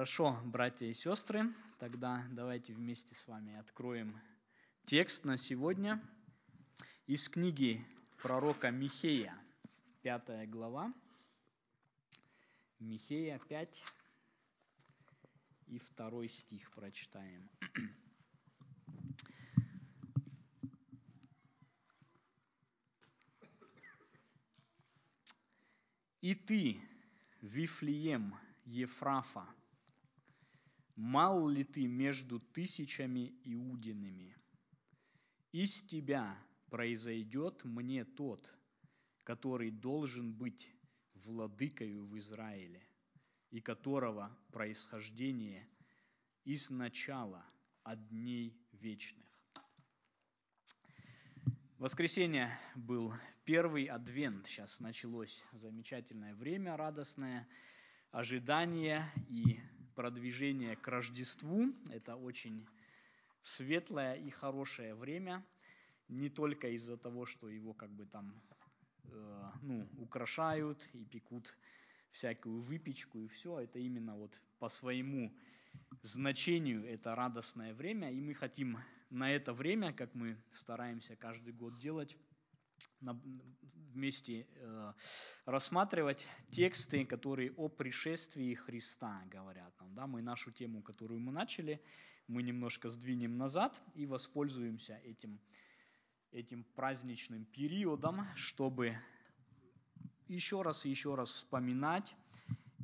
Хорошо, братья и сестры, тогда давайте вместе с вами откроем текст на сегодня из книги пророка Михея, пятая глава, Михея 5 и второй стих прочитаем. И ты, Вифлеем, Ефрафа, мал ли ты между тысячами иудиными? Из тебя произойдет мне тот, который должен быть владыкою в Израиле, и которого происхождение из начала от дней вечных. Воскресенье был первый адвент, сейчас началось замечательное время, радостное ожидание и продвижение к Рождеству. Это очень светлое и хорошее время, не только из-за того, что его как бы там э, ну, украшают и пекут всякую выпечку и все, это именно вот по своему значению это радостное время, и мы хотим на это время, как мы стараемся каждый год делать, вместе э, рассматривать тексты, которые о пришествии Христа говорят нам. Да? Мы нашу тему, которую мы начали, мы немножко сдвинем назад и воспользуемся этим, этим праздничным периодом, чтобы еще раз и еще раз вспоминать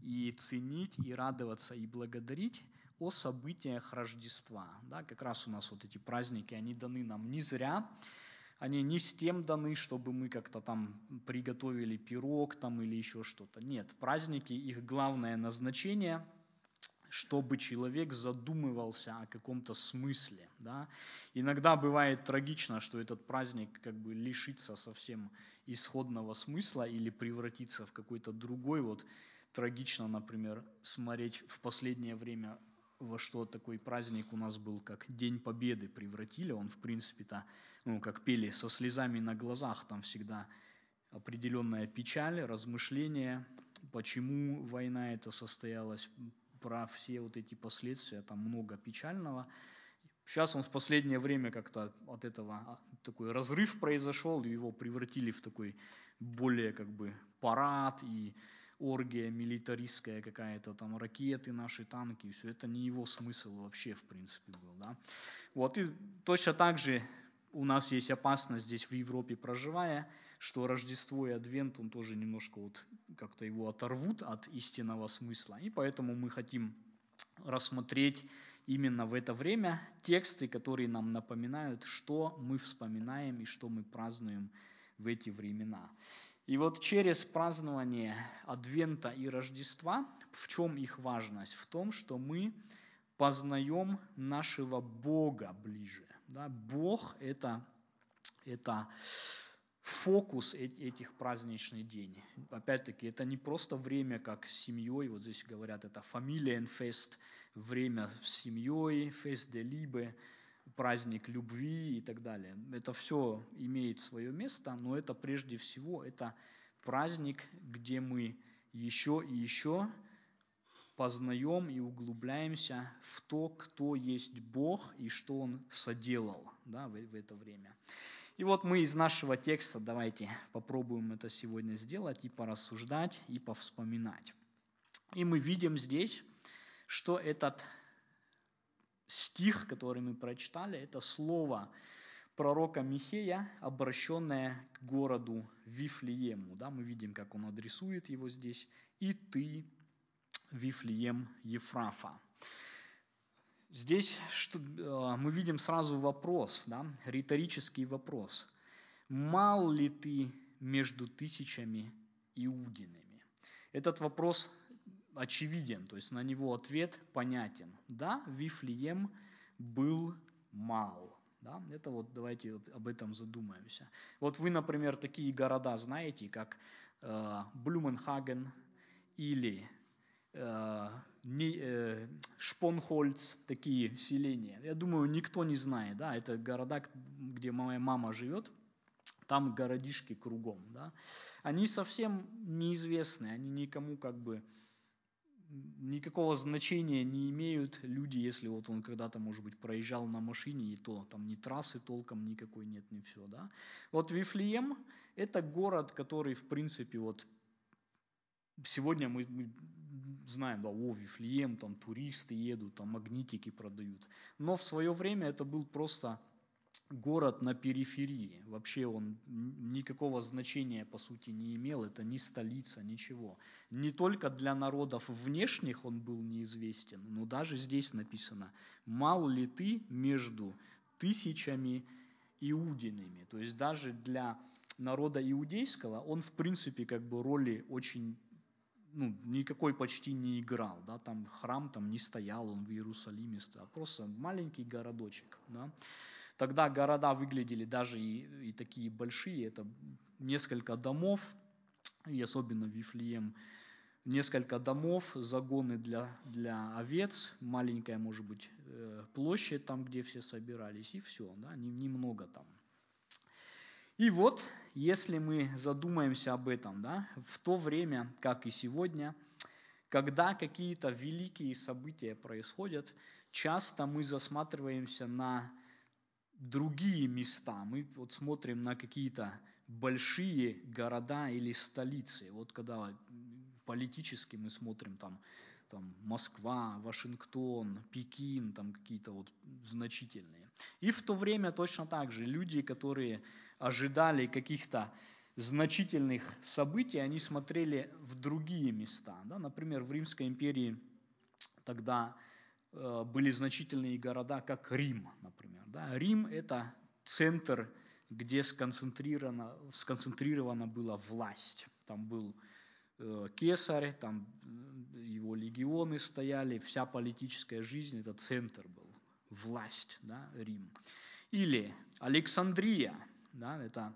и ценить, и радоваться, и благодарить о событиях Рождества. Да, как раз у нас вот эти праздники, они даны нам не зря, они не с тем даны, чтобы мы как-то там приготовили пирог там или еще что-то. Нет, праздники, их главное назначение – чтобы человек задумывался о каком-то смысле. Да? Иногда бывает трагично, что этот праздник как бы лишится совсем исходного смысла или превратится в какой-то другой. Вот трагично, например, смотреть в последнее время во что такой праздник у нас был, как День Победы превратили. Он, в принципе-то, ну, как пели, со слезами на глазах, там всегда определенная печаль, размышления, почему война эта состоялась, про все вот эти последствия, там много печального. Сейчас он в последнее время как-то от этого а, такой разрыв произошел, его превратили в такой более как бы парад и оргия милитаристская какая-то, там ракеты наши, танки, все это не его смысл вообще в принципе был. Да? Вот и точно так же у нас есть опасность здесь в Европе проживая, что Рождество и Адвент, он тоже немножко вот как-то его оторвут от истинного смысла. И поэтому мы хотим рассмотреть именно в это время тексты, которые нам напоминают, что мы вспоминаем и что мы празднуем в эти времена. И вот через празднование Адвента и Рождества, в чем их важность? В том, что мы познаем нашего Бога ближе. Да? Бог это, это фокус этих праздничных дней. Опять-таки, это не просто время, как с семьей, вот здесь говорят, это фамилиенфест, время с семьей, фест де либе, праздник любви и так далее. Это все имеет свое место, но это прежде всего, это праздник, где мы еще и еще познаем и углубляемся в то, кто есть Бог и что Он соделал да, в, в это время. И вот мы из нашего текста давайте попробуем это сегодня сделать и порассуждать, и повспоминать. И мы видим здесь, что этот стих, который мы прочитали, это слово пророка Михея, обращенное к городу Вифлеему. Да, мы видим, как он адресует его здесь. «И ты, Вифлеем Ефрафа». Здесь что, э, мы видим сразу вопрос, да, риторический вопрос. Мал ли ты между тысячами иудинами? Этот вопрос очевиден, то есть на него ответ понятен. Да, Вифлеем был мал. Да? Это вот давайте об этом задумаемся. Вот вы, например, такие города знаете, как э, Блюменхаген или э, э, Шпонхольц, такие селения. Я думаю, никто не знает. Да? Это города, где моя мама живет. Там городишки кругом. Да? Они совсем неизвестны, они никому как бы никакого значения не имеют люди, если вот он когда-то, может быть, проезжал на машине, и то там ни трассы толком никакой нет, ни все, да. Вот Вифлеем – это город, который, в принципе, вот сегодня мы, мы знаем, да, о, Вифлеем, там туристы едут, там магнитики продают. Но в свое время это был просто город на периферии. Вообще он никакого значения по сути не имел, это не столица, ничего. Не только для народов внешних он был неизвестен, но даже здесь написано, мал ли ты между тысячами иудинами. То есть даже для народа иудейского он в принципе как бы роли очень ну, никакой почти не играл, да, там храм там не стоял, он в Иерусалиме стоял, просто маленький городочек, да. Тогда города выглядели даже и, и такие большие, это несколько домов, и особенно Вифлеем, несколько домов, загоны для, для овец, маленькая, может быть, э, площадь там, где все собирались, и все, да, немного там. И вот, если мы задумаемся об этом, да, в то время, как и сегодня, когда какие-то великие события происходят, часто мы засматриваемся на другие места. Мы вот смотрим на какие-то большие города или столицы. Вот когда политически мы смотрим там, там Москва, Вашингтон, Пекин, там какие-то вот значительные. И в то время точно так же люди, которые ожидали каких-то значительных событий, они смотрели в другие места. Да? Например, в Римской империи тогда были значительные города, как Рим, например. Да? Рим – это центр, где сконцентрирована, сконцентрирована была власть. Там был э, кесарь, там э, его легионы стояли, вся политическая жизнь – это центр был, власть, да, Рим. Или Александрия, да, это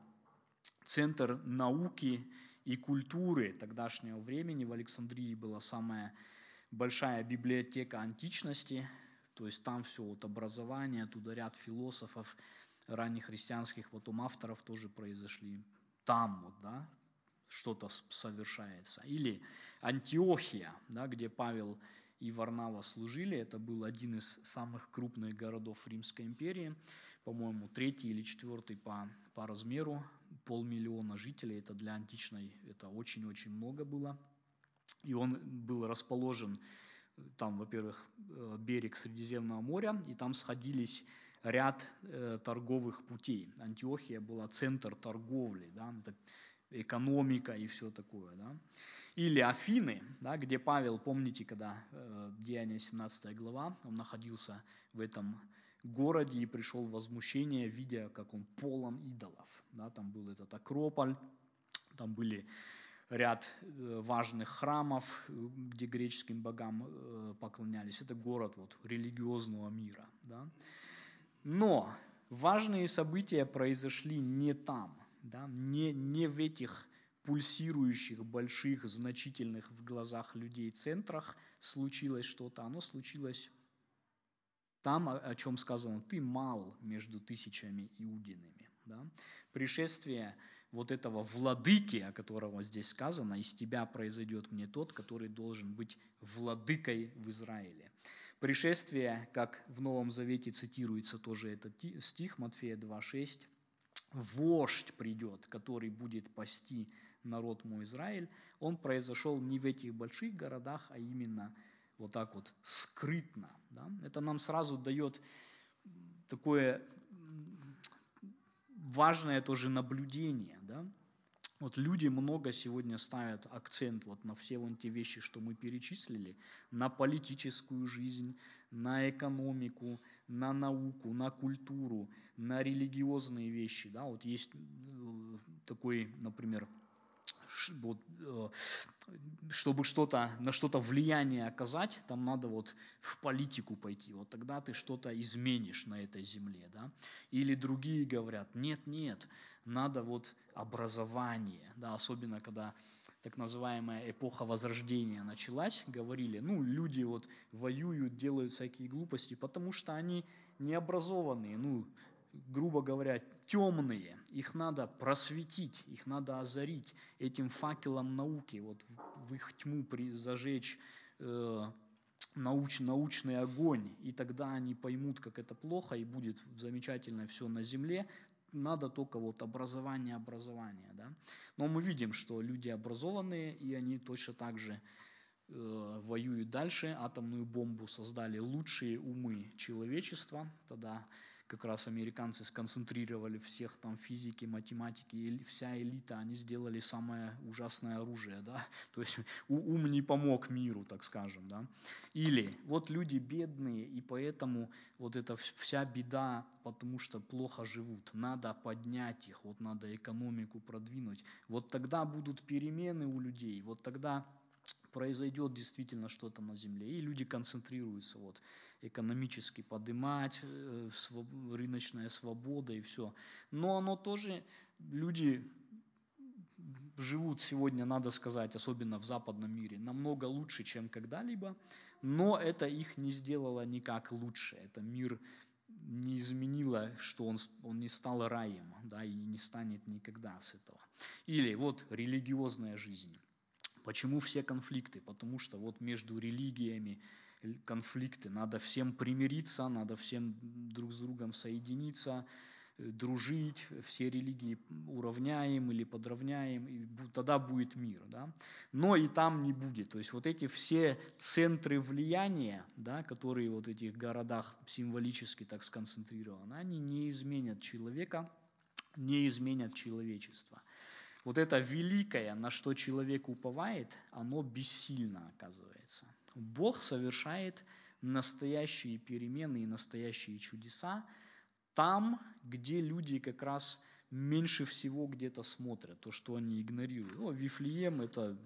центр науки и культуры тогдашнего времени. В Александрии была самая большая библиотека античности, то есть там все вот образование, оттуда ряд философов ранних христианских, потом авторов тоже произошли. Там вот, да, что-то совершается. Или Антиохия, да, где Павел и Варнава служили. Это был один из самых крупных городов Римской империи. По-моему, третий или четвертый по, по размеру. Полмиллиона жителей. Это для античной, это очень-очень много было. И он был расположен, там, во-первых, э, берег Средиземного моря, и там сходились ряд э, торговых путей. Антиохия была центр торговли, да, это экономика и все такое. Да. Или Афины, да, где Павел, помните, когда э, Деяние 17 глава, он находился в этом городе и пришел в возмущение, видя, как он полон идолов. Да, там был этот Акрополь, там были ряд э, важных храмов, э, где греческим богам э, поклонялись. Это город вот, религиозного мира. Да? Но важные события произошли не там, да? не, не в этих пульсирующих, больших, значительных в глазах людей центрах случилось что-то, оно случилось там, о чем сказано, ты мал между тысячами иудинами. Да? Пришествие вот этого владыки, о котором здесь сказано, из тебя произойдет мне тот, который должен быть владыкой в Израиле. Пришествие, как в Новом Завете цитируется тоже этот стих, Матфея 2,6, «Вождь придет, который будет пасти народ мой Израиль», он произошел не в этих больших городах, а именно вот так вот скрытно. Да? Это нам сразу дает такое важное тоже наблюдение. Да? Вот люди много сегодня ставят акцент вот на все вон те вещи, что мы перечислили, на политическую жизнь, на экономику, на науку, на культуру, на религиозные вещи. Да? Вот есть э, такой, например, вот, э, чтобы что-то, на что-то влияние оказать, там надо вот в политику пойти, вот тогда ты что-то изменишь на этой земле, да. Или другие говорят, нет, нет, надо вот образование, да, особенно когда так называемая эпоха Возрождения началась, говорили, ну, люди вот воюют, делают всякие глупости, потому что они необразованные, ну, грубо говоря, темные, их надо просветить, их надо озарить этим факелом науки, вот в их тьму зажечь э, науч, научный огонь, и тогда они поймут, как это плохо, и будет замечательно все на земле, надо только вот образование, образование. Да? Но мы видим, что люди образованные, и они точно так же э, воюют дальше. Атомную бомбу создали лучшие умы человечества. Тогда как раз американцы сконцентрировали всех там физики, математики, и вся элита, они сделали самое ужасное оружие, да, то есть ум не помог миру, так скажем, да. Или вот люди бедные, и поэтому вот эта вся беда, потому что плохо живут, надо поднять их, вот надо экономику продвинуть, вот тогда будут перемены у людей, вот тогда произойдет действительно что-то на земле, и люди концентрируются вот экономически поднимать, э, рыночная свобода и все. Но оно тоже, люди живут сегодня, надо сказать, особенно в западном мире, намного лучше, чем когда-либо, но это их не сделало никак лучше. Это мир не изменило, что он, он не стал раем, да, и не станет никогда с этого. Или вот религиозная жизнь. Почему все конфликты? Потому что вот между религиями конфликты, надо всем примириться, надо всем друг с другом соединиться, э, дружить, все религии уравняем или подровняем, и тогда будет мир. Да? Но и там не будет. То есть вот эти все центры влияния, да, которые вот в этих городах символически так сконцентрированы, они не изменят человека, не изменят человечество вот это великое, на что человек уповает, оно бессильно оказывается. Бог совершает настоящие перемены и настоящие чудеса там, где люди как раз меньше всего где-то смотрят, то, что они игнорируют. О, Вифлеем, это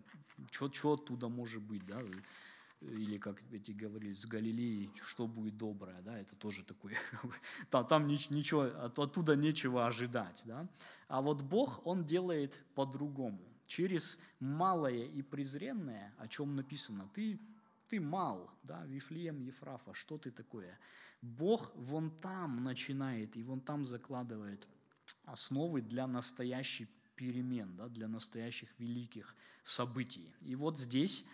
что оттуда может быть, да? Или как эти говорили, с Галилеей, что будет доброе, да, это тоже такое, там, там ничего, оттуда нечего ожидать, да. А вот Бог, Он делает по-другому. Через малое и презренное, о чем написано, ты, ты мал, да, Вифлеем, Ефрафа, что ты такое? Бог вон там начинает и вон там закладывает основы для настоящих перемен, да, для настоящих великих событий. И вот здесь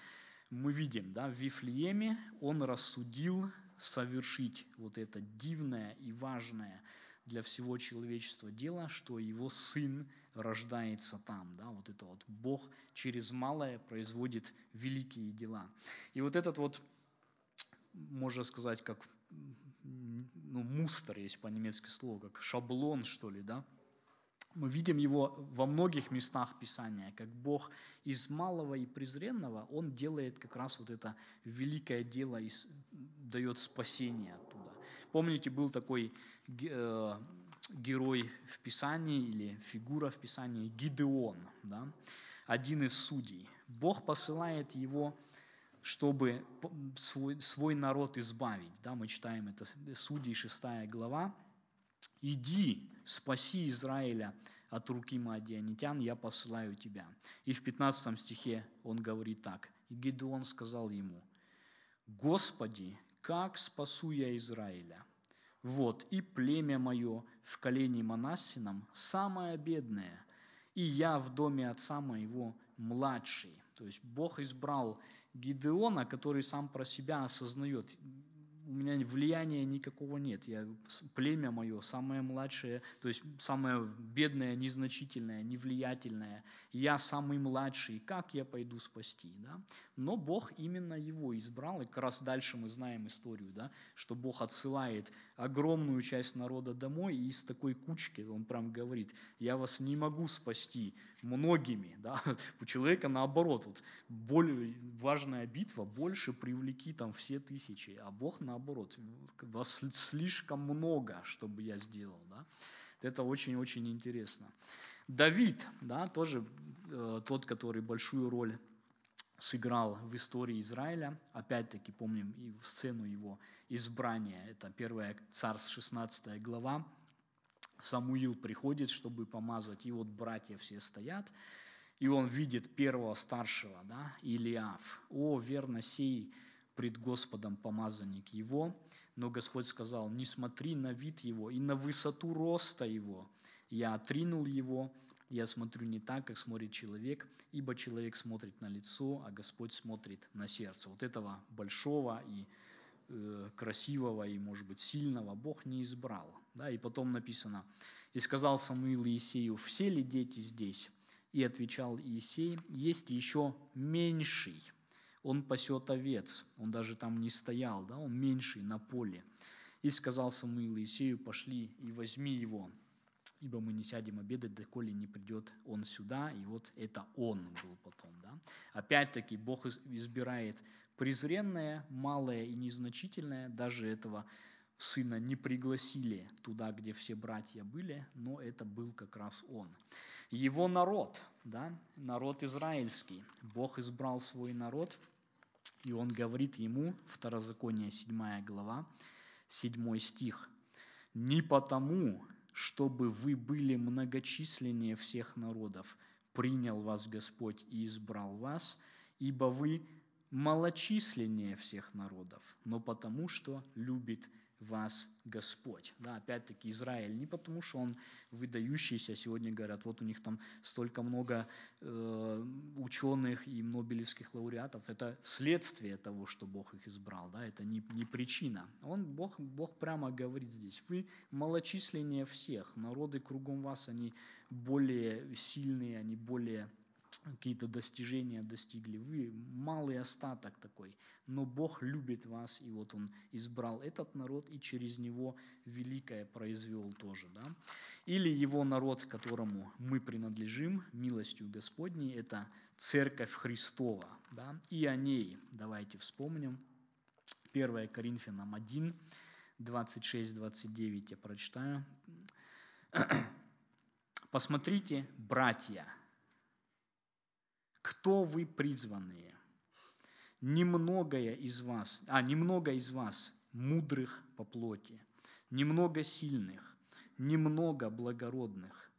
мы видим, да, в Вифлееме он рассудил совершить вот это дивное и важное для всего человечества дело, что его сын рождается там. Да, вот это вот Бог через малое производит великие дела. И вот этот вот, можно сказать, как ну, мустер есть по-немецки слово, как шаблон, что ли, да, мы видим его во многих местах Писания, как Бог из малого и презренного, Он делает как раз вот это великое дело и дает спасение оттуда. Помните, был такой э, герой в Писании или фигура в Писании Гидеон, да? один из судей. Бог посылает его чтобы свой, свой народ избавить. Да, мы читаем это Судей 6 глава, иди, спаси Израиля от руки Маадианитян, я посылаю тебя. И в 15 стихе он говорит так. И Гедеон сказал ему, Господи, как спасу я Израиля? Вот, и племя мое в колене Манассином самое бедное, и я в доме отца моего младший. То есть Бог избрал Гидеона, который сам про себя осознает, у меня влияния никакого нет. Я, племя мое самое младшее, то есть самое бедное, незначительное, невлиятельное. Я самый младший. Как я пойду спасти? Да? Но Бог именно его избрал. И как раз дальше мы знаем историю, да, что Бог отсылает огромную часть народа домой, и из такой кучки он прям говорит, я вас не могу спасти многими. Да? У человека наоборот, вот более важная битва, больше привлеки там все тысячи, а Бог наоборот вас слишком много, чтобы я сделал. Да? Это очень-очень интересно. Давид, да, тоже э, тот, который большую роль сыграл в истории Израиля. Опять-таки помним и в сцену его избрания. Это 1 Царств 16 глава. Самуил приходит, чтобы помазать, и вот братья все стоят, и он видит первого старшего, да, Илиаф. О, верно, сей пред Господом помазанник его, но Господь сказал, не смотри на вид его и на высоту роста его. Я отринул его я смотрю не так, как смотрит человек, ибо человек смотрит на лицо, а Господь смотрит на сердце. Вот этого большого и э, красивого и, может быть, сильного Бог не избрал. Да? И потом написано, «И сказал Самуил Иисею, все ли дети здесь?» И отвечал Иисей, «Есть еще меньший, он пасет овец, он даже там не стоял, да? он меньший на поле». И сказал Самуил Иисею, «Пошли и возьми его, ибо мы не сядем обедать, доколе не придет он сюда». И вот это он был потом. Да? Опять-таки Бог избирает презренное, малое и незначительное, даже этого сына не пригласили туда, где все братья были, но это был как раз он. Его народ, да, народ израильский. Бог избрал свой народ, и он говорит ему, Второзаконие 7 глава, 7 стих, «Не потому, чтобы вы были многочисленнее всех народов, принял вас Господь и избрал вас, ибо вы малочисленнее всех народов, но потому что любит вас Господь. Да, опять-таки Израиль не потому, что он выдающийся, сегодня говорят, вот у них там столько много э, ученых и нобелевских лауреатов, это следствие того, что Бог их избрал, да, это не, не причина. Он, Бог, Бог прямо говорит здесь, вы малочисленнее всех, народы кругом вас, они более сильные, они более какие-то достижения достигли, вы малый остаток такой, но Бог любит вас, и вот Он избрал этот народ, и через него великое произвел тоже. Да? Или его народ, которому мы принадлежим, милостью Господней, это Церковь Христова. Да? И о ней давайте вспомним. 1 Коринфянам 1, 26-29 я прочитаю. Посмотрите, братья, кто вы призванные? Немногое из вас, а немного из вас мудрых по плоти, немного сильных, немного благородных,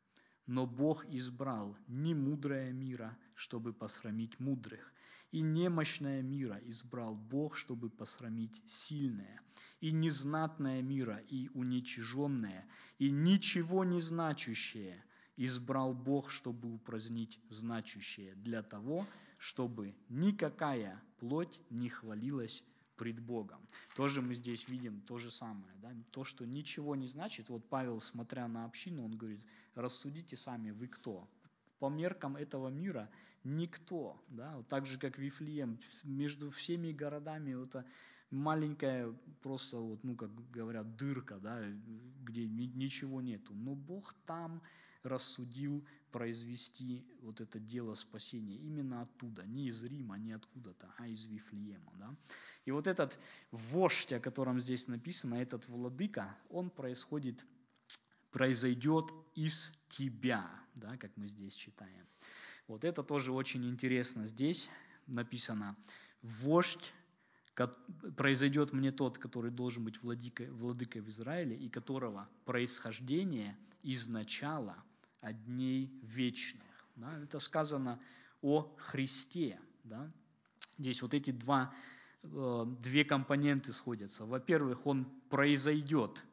но Бог избрал не мудрое мира, чтобы посрамить мудрых, и немощное мира избрал Бог, чтобы посрамить сильное, и незнатное мира, и уничиженное, и ничего не значащее – избрал Бог, чтобы упразднить значущее, для того, чтобы никакая плоть не хвалилась пред Богом. Тоже мы здесь видим то же самое. Да? То, что ничего не значит. Вот Павел, смотря на общину, он говорит, рассудите сами, вы кто? По меркам этого мира никто. Да? Вот так же, как Вифлеем, между всеми городами это маленькая просто, вот, ну, как говорят, дырка, да, где ничего нету. Но Бог там рассудил произвести вот это дело спасения именно оттуда, не из Рима, не откуда-то, а из Вифлеема. Да? И вот этот вождь, о котором здесь написано, этот владыка, он происходит, произойдет из тебя, да, как мы здесь читаем. Вот это тоже очень интересно. Здесь написано, вождь произойдет мне тот, который должен быть владыкой, владыкой в Израиле, и которого происхождение из от дней вечных. Да? Это сказано о Христе. Да? Здесь вот эти два, э, две компоненты сходятся. Во-первых, он произойдет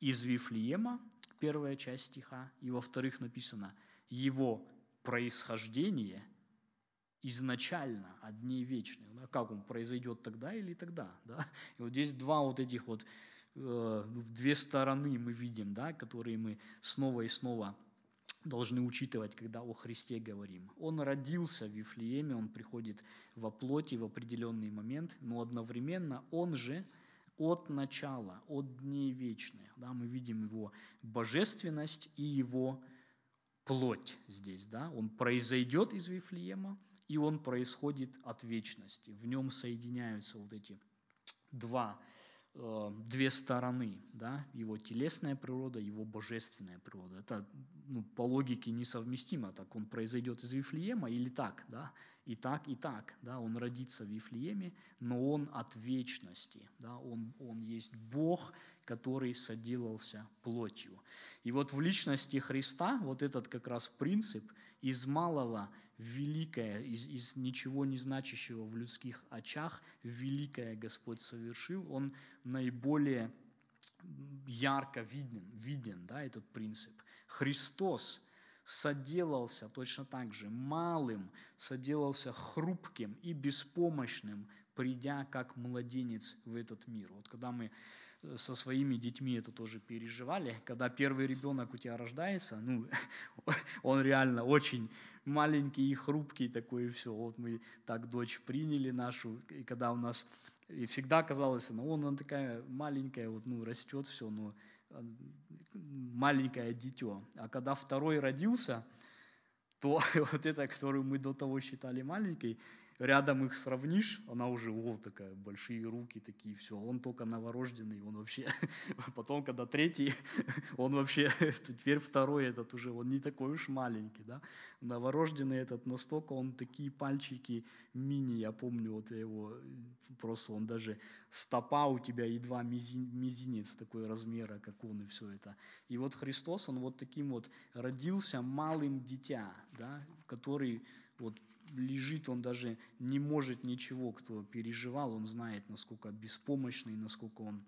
из Вифлеема, первая часть стиха, и во-вторых написано, его происхождение изначально от дней вечных. Да? Как он произойдет тогда или тогда? Да? И вот здесь два вот этих вот, э, две стороны мы видим, да, которые мы снова и снова должны учитывать, когда о Христе говорим. Он родился в Вифлееме, он приходит во плоти в определенный момент, но одновременно он же от начала, от дней вечных. Да, мы видим его божественность и его плоть здесь. Да? Он произойдет из Вифлеема, и он происходит от вечности. В нем соединяются вот эти два две стороны, да, его телесная природа, его божественная природа. Это ну, по логике несовместимо, так он произойдет из Вифлеема или так, да, и так, и так, да, он родится в Вифлееме, но он от вечности, да, он, он есть Бог, который соделался плотью. И вот в личности Христа вот этот как раз принцип из малого великое, из, из ничего не значащего в людских очах, великое Господь совершил, он наиболее ярко виден, виден да, этот принцип. Христос соделался точно так же малым, соделался хрупким и беспомощным, придя как младенец в этот мир. Вот когда мы со своими детьми это тоже переживали, когда первый ребенок у тебя рождается, ну, он реально очень маленький и хрупкий такой, и все. Вот мы так дочь приняли нашу, и когда у нас, и всегда казалось, ну, он, она такая маленькая, вот, ну, растет все, но маленькое дитё. А когда второй родился, то вот это, которую мы до того считали маленькой, рядом их сравнишь, она уже, о, такая, большие руки такие, все, он только новорожденный, он вообще, потом, когда третий, он вообще, теперь второй этот уже, он не такой уж маленький, да, новорожденный этот настолько, он такие пальчики мини, я помню, вот его, просто он даже, стопа у тебя едва мизинец такой размера, как он, и все это. И вот Христос, он вот таким вот родился малым дитя, да, который вот лежит, он даже не может ничего, кто переживал, он знает, насколько беспомощный, насколько он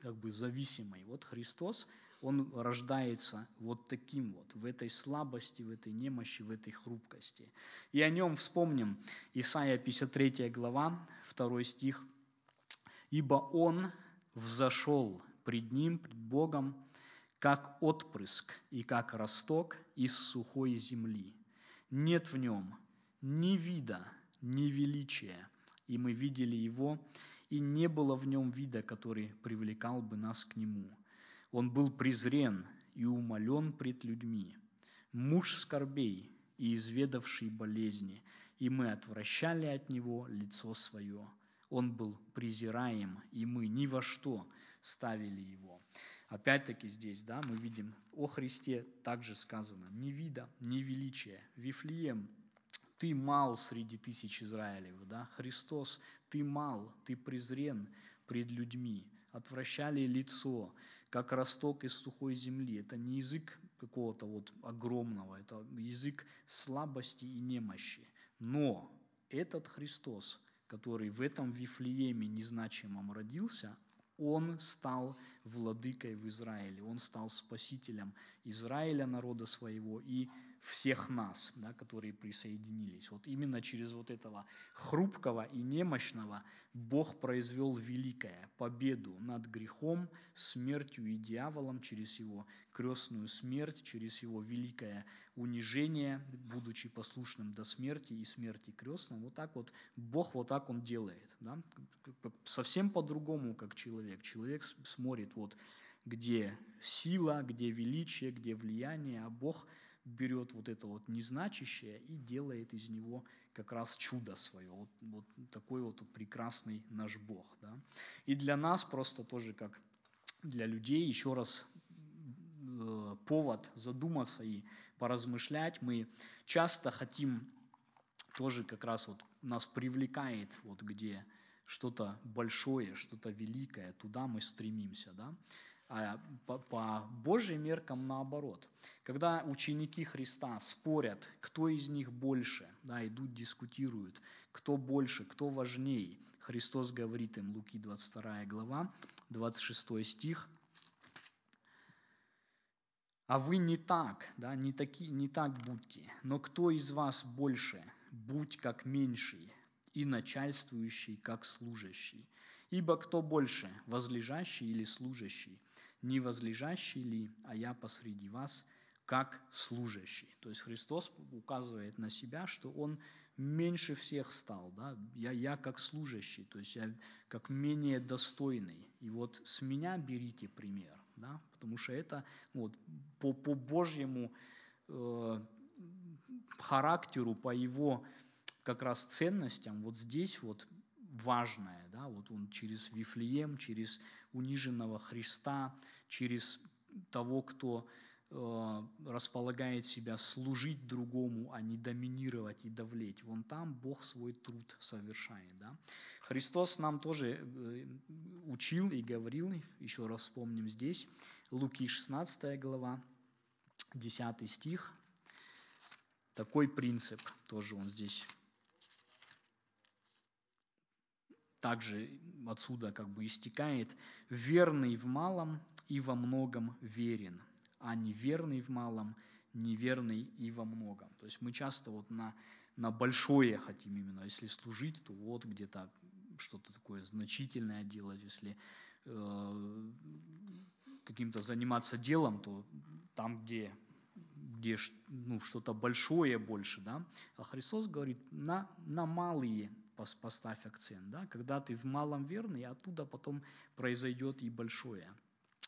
как бы зависимый. Вот Христос, он рождается вот таким вот, в этой слабости, в этой немощи, в этой хрупкости. И о нем вспомним Исайя 53 глава, 2 стих. «Ибо он взошел пред ним, пред Богом, как отпрыск и как росток из сухой земли. Нет в нем ни вида, ни величия, и мы видели его, и не было в нем вида, который привлекал бы нас к нему. Он был презрен и умолен пред людьми, муж скорбей и изведавший болезни, и мы отвращали от него лицо свое. Он был презираем, и мы ни во что ставили его. Опять-таки здесь, да, мы видим о Христе также сказано, ни вида, ни величия. Вифлеем ты мал среди тысяч Израилев, да? Христос, ты мал, ты презрен пред людьми, отвращали лицо, как росток из сухой земли. Это не язык какого-то вот огромного, это язык слабости и немощи. Но этот Христос, который в этом Вифлееме незначимом родился, он стал владыкой в Израиле, он стал спасителем Израиля, народа своего, и всех нас, да, которые присоединились. Вот именно через вот этого хрупкого и немощного Бог произвел великое победу над грехом, смертью и дьяволом через его крестную смерть, через его великое унижение, будучи послушным до смерти и смерти крестным. Вот так вот Бог вот так он делает. Да? Совсем по-другому, как человек. Человек смотрит вот где сила, где величие, где влияние, а Бог – берет вот это вот незначащее и делает из него как раз чудо свое. Вот, вот такой вот прекрасный наш Бог. Да? И для нас просто тоже как для людей еще раз э, повод задуматься и поразмышлять. Мы часто хотим тоже как раз вот нас привлекает вот где что-то большое, что-то великое, туда мы стремимся, да а по, по Божьим меркам наоборот. Когда ученики Христа спорят, кто из них больше, да, идут, дискутируют, кто больше, кто важней, Христос говорит им, Луки 22 глава, 26 стих, а вы не так, да, не, таки, не так будьте, но кто из вас больше, будь как меньший, и начальствующий, как служащий. Ибо кто больше, возлежащий или служащий? Не возлежащий ли, а я посреди вас, как служащий. То есть Христос указывает на себя, что Он меньше всех стал. Да? Я, я как служащий, то есть я как менее достойный. И вот с меня берите пример, да? потому что это вот, по, по Божьему э, характеру, по Его как раз ценностям, вот здесь вот важное, да, вот он через Вифлеем, через униженного Христа, через того, кто э, располагает себя служить другому, а не доминировать и давлеть. Вон там Бог свой труд совершает. Да? Христос нам тоже э, учил и говорил, еще раз вспомним здесь, Луки 16 глава, 10 стих, такой принцип тоже он здесь также отсюда как бы истекает, верный в малом и во многом верен, а неверный в малом неверный и во многом. То есть мы часто вот на, на большое хотим именно, если служить, то вот где-то что-то такое значительное делать, если э, каким-то заниматься делом, то там, где, где ну, что-то большое больше, да, а Христос говорит, на, на малые поставь акцент, да, когда ты в малом верный, оттуда потом произойдет и большое.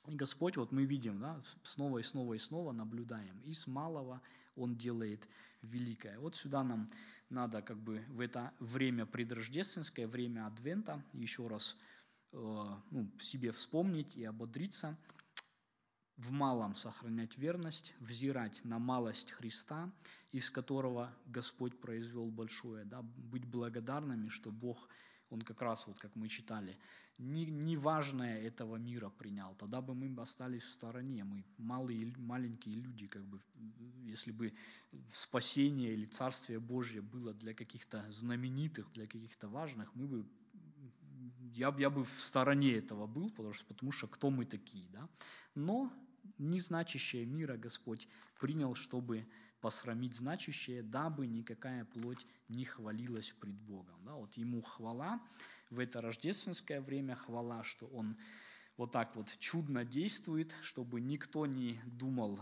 И Господь, вот мы видим, да, снова и снова и снова наблюдаем, из малого Он делает великое. Вот сюда нам надо как бы в это время предрождественское, время Адвента, еще раз э, ну, себе вспомнить и ободриться, в малом сохранять верность, взирать на малость Христа, из которого Господь произвел большое, да, быть благодарными, что Бог – он как раз, вот как мы читали, не, не важное этого мира принял. Тогда бы мы остались в стороне. Мы малые, маленькие люди, как бы, если бы спасение или Царствие Божье было для каких-то знаменитых, для каких-то важных, мы бы я, я бы в стороне этого был, потому что, потому что кто мы такие, да? Но незначащее мира Господь принял, чтобы посрамить значащее, дабы никакая плоть не хвалилась пред Богом. Да, вот ему хвала в это рождественское время, хвала, что он вот так вот чудно действует, чтобы никто не думал,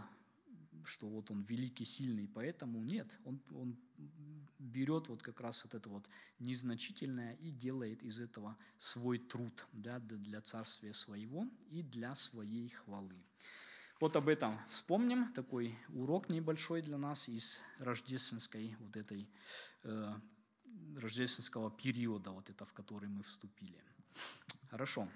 что вот он великий, сильный, поэтому нет, он, он берет вот как раз вот это вот незначительное и делает из этого свой труд да, для царствия своего и для своей хвалы. Вот об этом вспомним, такой урок небольшой для нас из рождественской вот этой, э, рождественского периода, вот это, в который мы вступили. Хорошо.